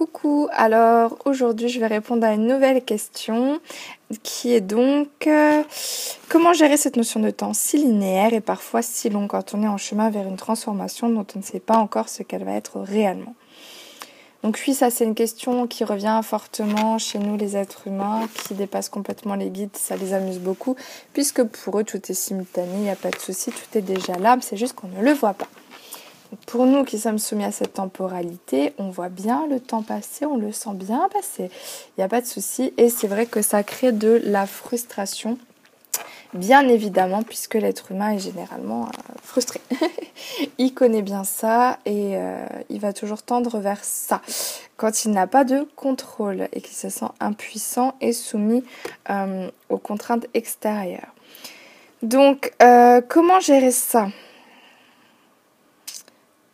Coucou, alors aujourd'hui je vais répondre à une nouvelle question qui est donc euh, comment gérer cette notion de temps si linéaire et parfois si long quand on est en chemin vers une transformation dont on ne sait pas encore ce qu'elle va être réellement? Donc oui, ça c'est une question qui revient fortement chez nous les êtres humains, qui dépasse complètement les guides, ça les amuse beaucoup, puisque pour eux tout est simultané, il n'y a pas de souci, tout est déjà là, c'est juste qu'on ne le voit pas. Pour nous qui sommes soumis à cette temporalité, on voit bien le temps passer, on le sent bien passer. Il n'y a pas de souci. Et c'est vrai que ça crée de la frustration, bien évidemment, puisque l'être humain est généralement euh, frustré. il connaît bien ça et euh, il va toujours tendre vers ça. Quand il n'a pas de contrôle et qu'il se sent impuissant et soumis euh, aux contraintes extérieures. Donc, comment gérer ça?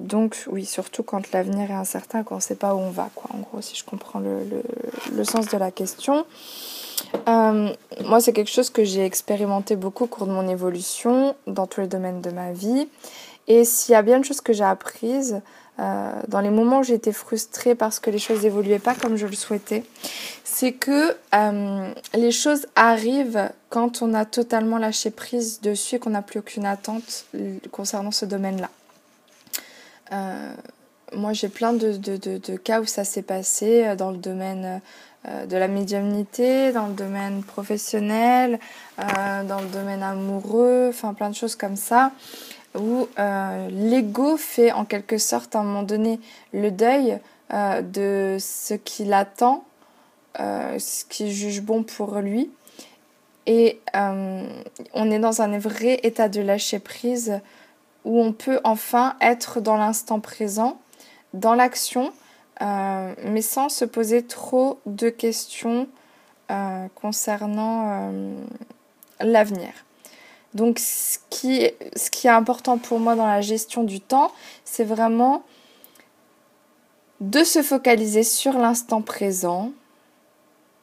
Donc oui, surtout quand l'avenir est incertain, quand on ne sait pas où on va, quoi. En gros, si je comprends le, sens de la question. Euh, moi, c'est quelque chose que j'ai expérimenté beaucoup au cours de mon évolution dans tous les domaines de ma vie. Et s'il y a bien une chose que j'ai apprise, euh, dans les moments où j'étais frustrée parce que les choses n'évoluaient pas comme je le souhaitais, c'est que euh, les choses arrivent quand on a totalement lâché prise dessus et qu'on n'a plus aucune attente concernant ce domaine-là. Euh, moi, j'ai plein de, de, de, cas où ça s'est passé euh, dans le domaine euh, de la médiumnité, dans le domaine professionnel, dans le domaine amoureux, enfin plein de choses comme ça, où l'ego fait en quelque sorte à un moment donné le deuil de ce qu'il attend, ce qu'il juge bon pour lui. Et on est dans un vrai état de lâcher prise où on peut enfin être dans l'instant présent, dans l'action, euh, mais sans se poser trop de questions euh, concernant euh, l'avenir. Donc ce qui, ce qui est important pour moi dans la gestion du temps, c'est vraiment de se focaliser sur l'instant présent,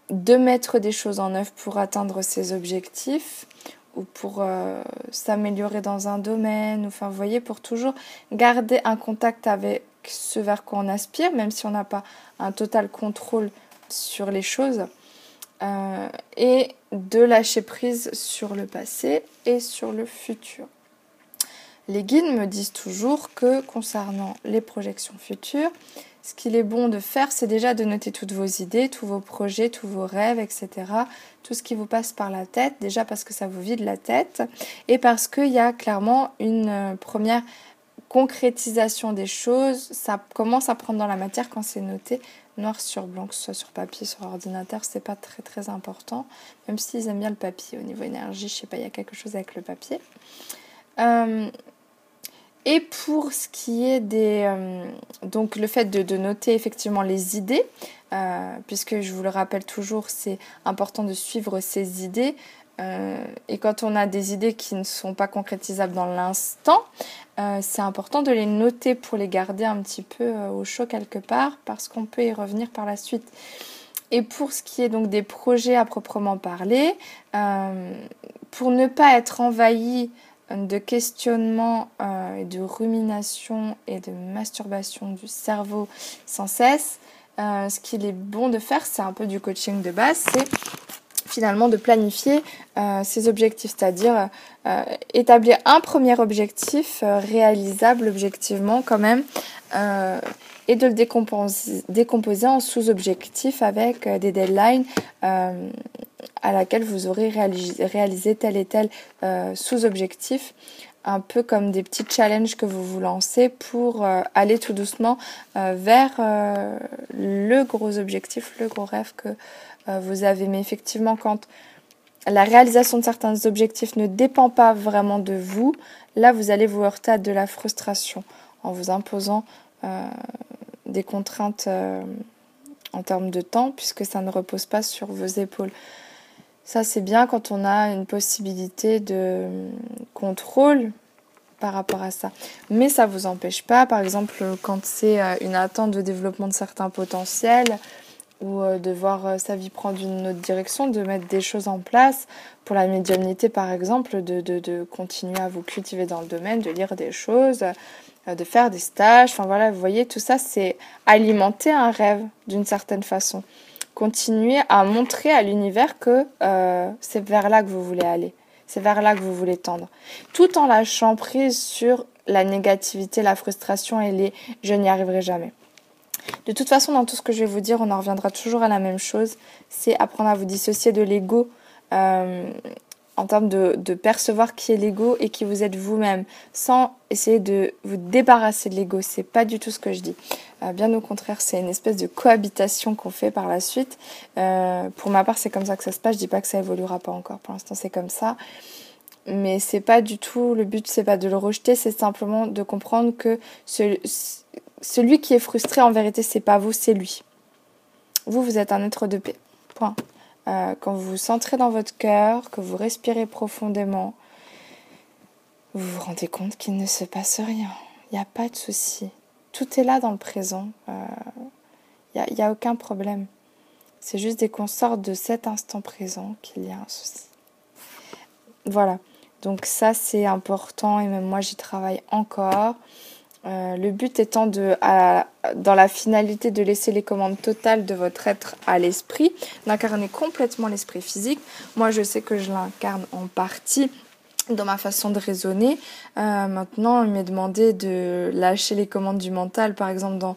de mettre des choses en œuvre pour atteindre ses objectifs ou pour euh, s'améliorer dans un domaine, enfin vous voyez, pour toujours garder un contact avec ce vers quoi on aspire, même si on n'a pas un total contrôle sur les choses, euh, et de lâcher prise sur le passé et sur le futur. Les guides me disent toujours que concernant les projections futures, ce qu'il est bon de faire, c'est déjà de noter toutes vos idées, tous vos projets, tous vos rêves, etc. Tout ce qui vous passe par la tête, déjà parce que ça vous vide la tête et parce qu'il y a clairement une euh, première concrétisation des choses. Ça commence à prendre dans la matière quand c'est noté noir sur blanc, que ce soit sur papier, sur ordinateur, c'est pas très très important. Même s'ils aiment bien le papier au niveau énergie, je sais pas, il y a quelque chose avec le papier. Euh, et pour ce qui est des... Euh, donc le fait de, noter effectivement les idées, euh, puisque je vous le rappelle toujours, c'est important de suivre ces idées. Euh, et quand on a des idées qui ne sont pas concrétisables dans l'instant, c'est important de les noter pour les garder un petit peu au chaud quelque part, parce qu'on peut y revenir par la suite. Et pour ce qui est donc des projets à proprement parler, pour ne pas être envahi de questionnement euh, de rumination et de masturbation du cerveau sans cesse, euh, ce qu'il est bon de faire, c'est un peu du coaching de base, c'est finalement de planifier euh, ses objectifs, c'est-à-dire établir un premier objectif réalisable objectivement quand même et de le décomposer en sous-objectifs avec des deadlines à laquelle vous aurez réalisé, tel et tel euh, sous-objectif, un peu comme des petits challenges que vous vous lancez pour euh, aller tout doucement euh, vers le gros objectif, le gros rêve que vous avez. Mais effectivement, quand la réalisation de certains objectifs ne dépend pas vraiment de vous, là, vous allez vous heurter à de la frustration en vous imposant des contraintes en termes de temps, puisque ça ne repose pas sur vos épaules. Ça, c'est bien quand on a une possibilité de contrôle par rapport à ça. Mais ça ne vous empêche pas, par exemple, quand c'est euh, une attente de développement de certains potentiels ou euh, de voir euh, sa vie prendre une autre direction, de mettre des choses en place. Pour la médiumnité, par exemple, de, de, continuer à vous cultiver dans le domaine, de lire des choses, euh, de faire des stages. Enfin voilà, vous voyez, tout ça, c'est alimenter un rêve d'une certaine façon. Continuer à montrer à l'univers que euh, c'est vers là que vous voulez aller. C'est vers là que vous voulez tendre. Tout en lâchant prise sur la négativité, la frustration et les je n'y arriverai jamais. De toute façon, dans tout ce que je vais vous dire, on en reviendra toujours à la même chose. C'est apprendre à vous dissocier de l'ego. Euh, en termes de, percevoir qui est l'ego et qui vous êtes vous-même, sans essayer de vous débarrasser de l'ego. C'est pas du tout ce que je dis. Euh, bien au contraire, c'est une espèce de cohabitation qu'on fait par la suite. Euh, pour ma part, c'est comme ça que ça se passe. Je dis pas que ça évoluera pas encore. Pour l'instant, c'est comme ça. Mais c'est pas du tout le but, c'est pas de le rejeter, c'est simplement de comprendre que celui qui est frustré, en vérité, c'est pas vous, c'est lui. Vous, vous êtes un être de paix. Point. Euh, quand vous vous centrez dans votre cœur, que vous respirez profondément, vous vous rendez compte qu'il ne se passe rien. Il n'y a pas de souci. Tout est là dans le présent. Il euh, n'y a, a, aucun problème. C'est juste dès qu'on sort de cet instant présent qu'il y a un souci. Voilà. Donc ça, c'est important et même moi, j'y travaille encore. Euh, le but étant de, dans la finalité de laisser les commandes totales de votre être à l'esprit, d'incarner complètement l'esprit physique. Moi, je sais que je l'incarne en partie dans ma façon de raisonner. Euh, maintenant, il m'est demandé de lâcher les commandes du mental, par exemple dans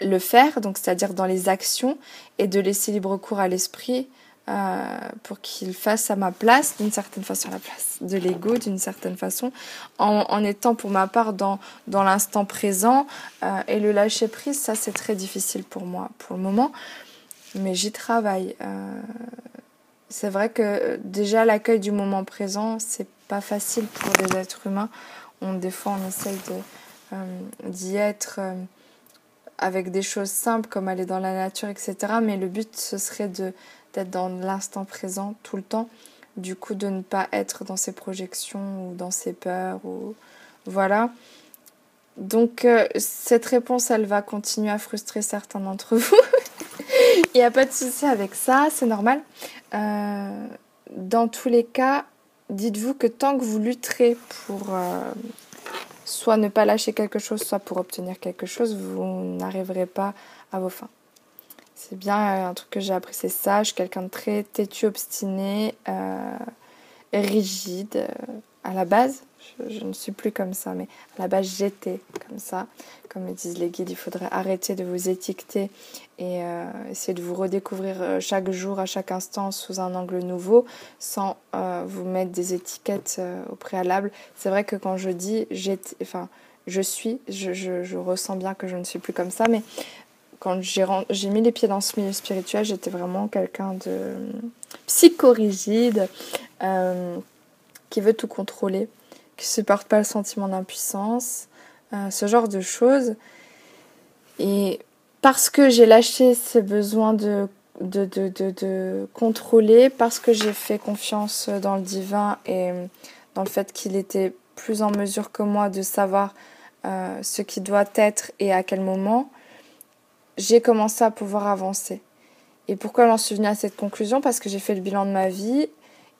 le faire, donc c'est-à-dire dans les actions, et de laisser libre cours à l'esprit euh, pour qu'il fasse à ma place, d'une certaine façon, la place de l'ego, d'une certaine façon, en, étant pour ma part dans, dans l'instant présent. Euh, et le lâcher prise, ça c'est très difficile pour moi pour le moment, mais j'y travaille. Euh, c'est vrai que déjà l'accueil du moment présent, c'est pas facile pour des êtres humains. On, des fois, on essaye d'y être avec des choses simples comme aller dans la nature, etc. Mais le but, ce serait de d'être dans l'instant présent tout le temps, du coup de ne pas être dans ses projections ou dans ses peurs ou voilà. Donc euh, cette réponse, elle va continuer à frustrer certains d'entre vous. Il n'y a pas de souci avec ça, c'est normal. Euh, dans tous les cas, dites-vous que tant que vous lutterez pour euh, soit ne pas lâcher quelque chose, soit pour obtenir quelque chose, vous n'arriverez pas à vos fins. C'est bien euh, un truc que j'ai appris, c'est ça. Quelqu'un de très têtu, obstiné, euh, rigide. Euh, à la base, je, ne suis plus comme ça, mais à la base, j'étais comme ça. Comme me disent les guides, il faudrait arrêter de vous étiqueter et essayer de vous redécouvrir chaque jour, à chaque instant, sous un angle nouveau, sans vous mettre des étiquettes au préalable. C'est vrai que quand je dis j'étais, enfin, je suis, je, je, ressens bien que je ne suis plus comme ça, mais quand j'ai mis les pieds dans ce milieu spirituel, j'étais vraiment quelqu'un de psychorigide, euh, qui veut tout contrôler, qui ne supporte pas le sentiment d'impuissance, euh, ce genre de choses. Et parce que j'ai lâché ce besoin de, de, de, de contrôler, parce que j'ai fait confiance dans le divin et dans le fait qu'il était plus en mesure que moi de savoir euh, ce qui doit être et à quel moment, j'ai commencé à pouvoir avancer. Et pourquoi j'en suis venue à cette conclusion? Parce que j'ai fait le bilan de ma vie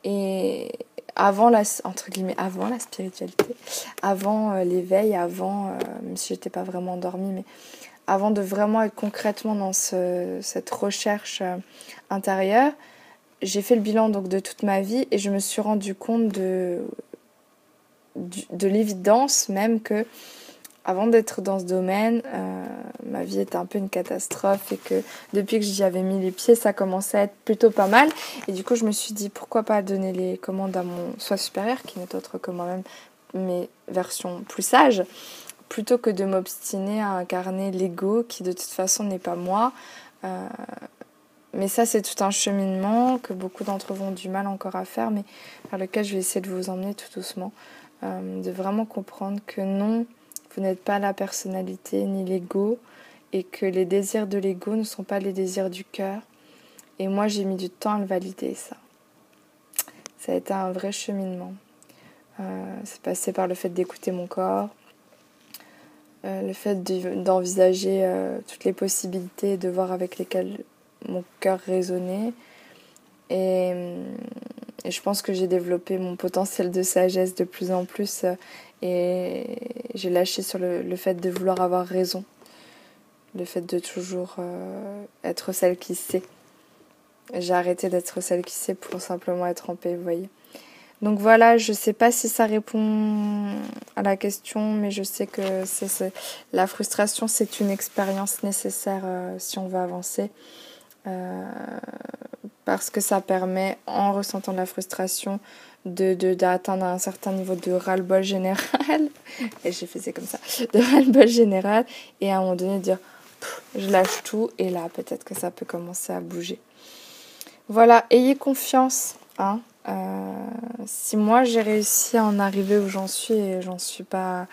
et avant la, entre guillemets, avant la spiritualité, avant euh, l'éveil, avant, euh, même si j'étais pas vraiment endormie, mais avant de vraiment être concrètement dans ce, cette recherche euh, intérieure, j'ai fait le bilan donc de toute ma vie et je me suis rendu compte de, de l'évidence même que avant d'être dans ce domaine, euh, ma vie était un peu une catastrophe et que depuis que j'y avais mis les pieds, ça commençait à être plutôt pas mal. Et du coup, je me suis dit pourquoi pas donner les commandes à mon soi supérieur, qui n'est autre que moi-même, mes versions plus sages, plutôt que de m'obstiner à incarner l'ego qui de toute façon n'est pas moi. Euh, mais ça, c'est tout un cheminement que beaucoup d'entre vous ont du mal encore à faire, mais vers lequel je vais essayer de vous emmener tout doucement. Euh, de vraiment comprendre que non, vous n'êtes pas la personnalité ni l'ego et que les désirs de l'ego ne sont pas les désirs du cœur. Et moi, j'ai mis du temps à le valider, ça. Ça a été un vrai cheminement. Euh, c'est passé par le fait d'écouter mon corps, euh, le fait d'envisager euh, toutes les possibilités, de voir avec lesquelles mon cœur résonnait. Et, et je pense que j'ai développé mon potentiel de sagesse de plus en plus Et j'ai lâché sur le, fait de vouloir avoir raison. Le fait de toujours euh, être celle qui sait. J'ai arrêté d'être celle qui sait pour simplement être en paix, vous voyez. Donc voilà, je ne sais pas si ça répond à la question, mais je sais que c'est la frustration, c'est une expérience nécessaire euh, si on veut avancer. Euh, parce que ça permet, en ressentant la frustration, d'atteindre un certain niveau de ras-le-bol général. et j'ai fait comme ça. De ras-le-bol général. Et à un moment donné, dire, je lâche tout. Et là, peut-être que ça peut commencer à bouger. Voilà, ayez confiance. Hein. Euh, si moi j'ai réussi à en arriver où j'en suis, et j'en suis pas,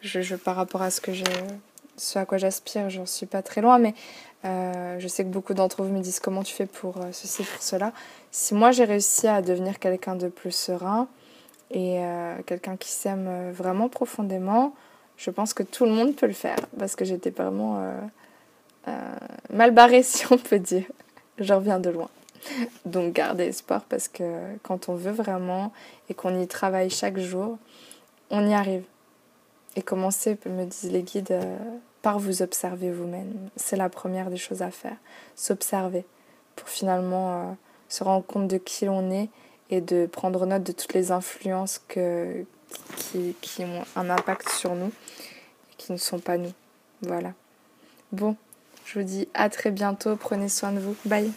je, par rapport à ce que je, ce à quoi j'aspire, j'en suis pas très loin, mais euh, je sais que beaucoup d'entre vous me disent comment tu fais pour euh, ceci, pour cela. Si moi j'ai réussi à devenir quelqu'un de plus serein et quelqu'un qui s'aime vraiment profondément, je pense que tout le monde peut le faire parce que j'étais vraiment mal barrée si on peut dire. Je reviens de loin. Donc gardez espoir parce que quand on veut vraiment et qu'on y travaille chaque jour, on y arrive. Et commencez, me disent les guides, euh, par vous observer vous-même. C'est la première des choses à faire. S'observer pour finalement euh, se rendre compte de qui l'on est et de prendre note de toutes les influences qui, qui ont un impact sur nous et qui ne sont pas nous. Voilà. Bon, je vous dis à très bientôt. Prenez soin de vous. Bye.